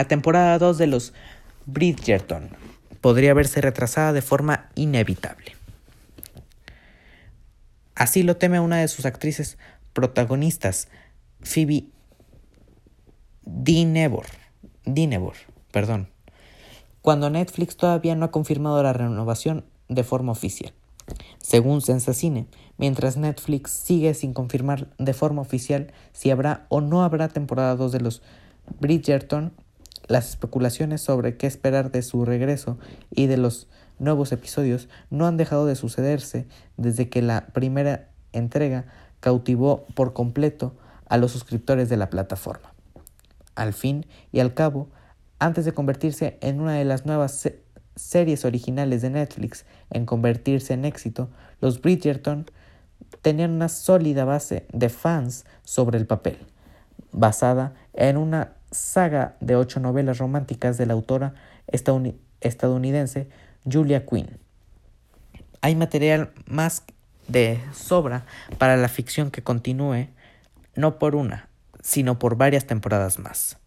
La temporada 2 de los Bridgerton podría verse retrasada de forma inevitable. Así lo teme una de sus actrices protagonistas, Phoebe Dinevor, perdón, cuando Netflix todavía no ha confirmado la renovación de forma oficial. Según Sensacine, mientras Netflix sigue sin confirmar de forma oficial si habrá o no habrá temporada 2 de los Bridgerton, las especulaciones sobre qué esperar de su regreso y de los nuevos episodios no han dejado de sucederse desde que la primera entrega cautivó por completo a los suscriptores de la plataforma. Al fin y al cabo, antes de convertirse en una de las nuevas series originales de Netflix en convertirse en éxito, los Bridgerton tenían una sólida base de fans sobre el papel, basada en una saga de ocho novelas románticas de la autora estadounidense Julia Quinn. Hay material más de sobra para la ficción que continúe, no por una, sino por varias temporadas más.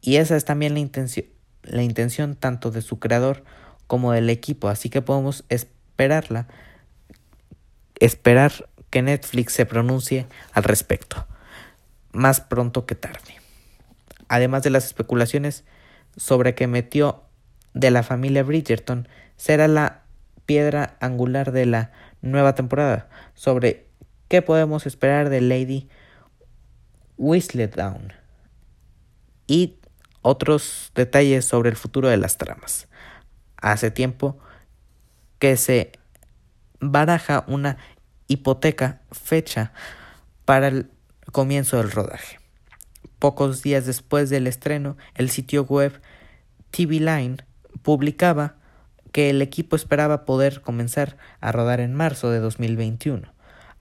Y esa es también la intención, la intención tanto de su creador como del equipo, así que podemos esperarla, esperar que Netflix se pronuncie al respecto, más pronto que tarde. Además de las especulaciones sobre que metió de la familia Bridgerton será la piedra angular de la nueva temporada, sobre qué podemos esperar de Lady Whistledown y otros detalles sobre el futuro de las tramas. Hace tiempo que se baraja una hipoteca fecha para el comienzo del rodaje. Pocos días después del estreno, el sitio web TV Line publicaba que el equipo esperaba poder comenzar a rodar en marzo de 2021,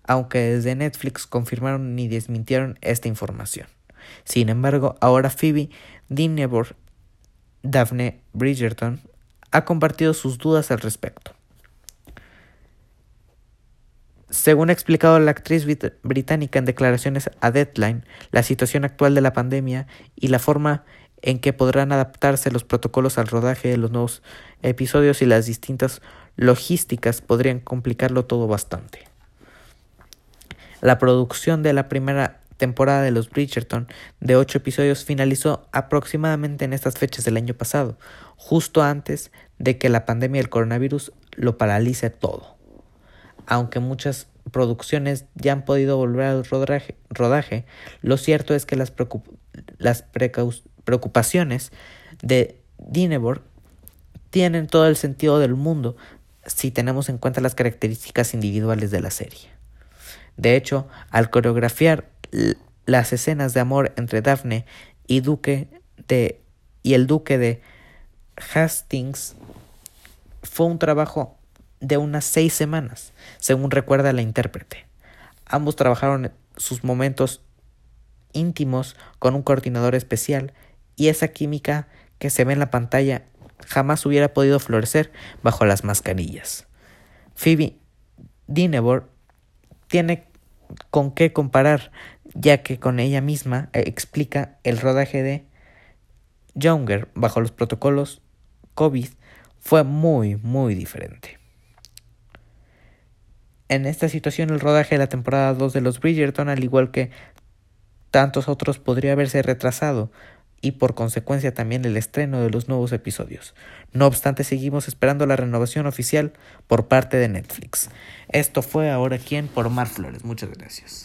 aunque desde Netflix confirmaron ni desmintieron esta información. Sin embargo, ahora Phoebe Dinevor, Daphne Bridgerton, ha compartido sus dudas al respecto. Según ha explicado la actriz británica en declaraciones a Deadline, la situación actual de la pandemia y la forma en que podrán adaptarse los protocolos al rodaje de los nuevos episodios y las distintas logísticas podrían complicarlo todo bastante. La producción de la primera temporada de los Bridgerton de ocho episodios finalizó aproximadamente en estas fechas del año pasado, justo antes de que la pandemia del coronavirus lo paralice todo. Aunque muchas producciones ya han podido volver al rodaje, lo cierto es que las, preocupaciones de Dinebor tienen todo el sentido del mundo si tenemos en cuenta las características individuales de la serie. De hecho, al coreografiar las escenas de amor entre Daphne y, Duque y el duque de Hastings fue un trabajo de unas seis semanas, según recuerda la intérprete. Ambos trabajaron sus momentos íntimos con un coordinador especial y esa química que se ve en la pantalla jamás hubiera podido florecer bajo las mascarillas. Phoebe Dinevor tiene con qué comparar, ya que con ella misma eh, explica el rodaje de Younger bajo los protocolos COVID fue muy, muy diferente. En esta situación el rodaje de la temporada 2 de los Bridgerton, al igual que tantos otros, podría haberse retrasado y por consecuencia también el estreno de los nuevos episodios. No obstante, seguimos esperando la renovación oficial por parte de Netflix. Esto fue ahora quien por Mar Flores. Muchas gracias.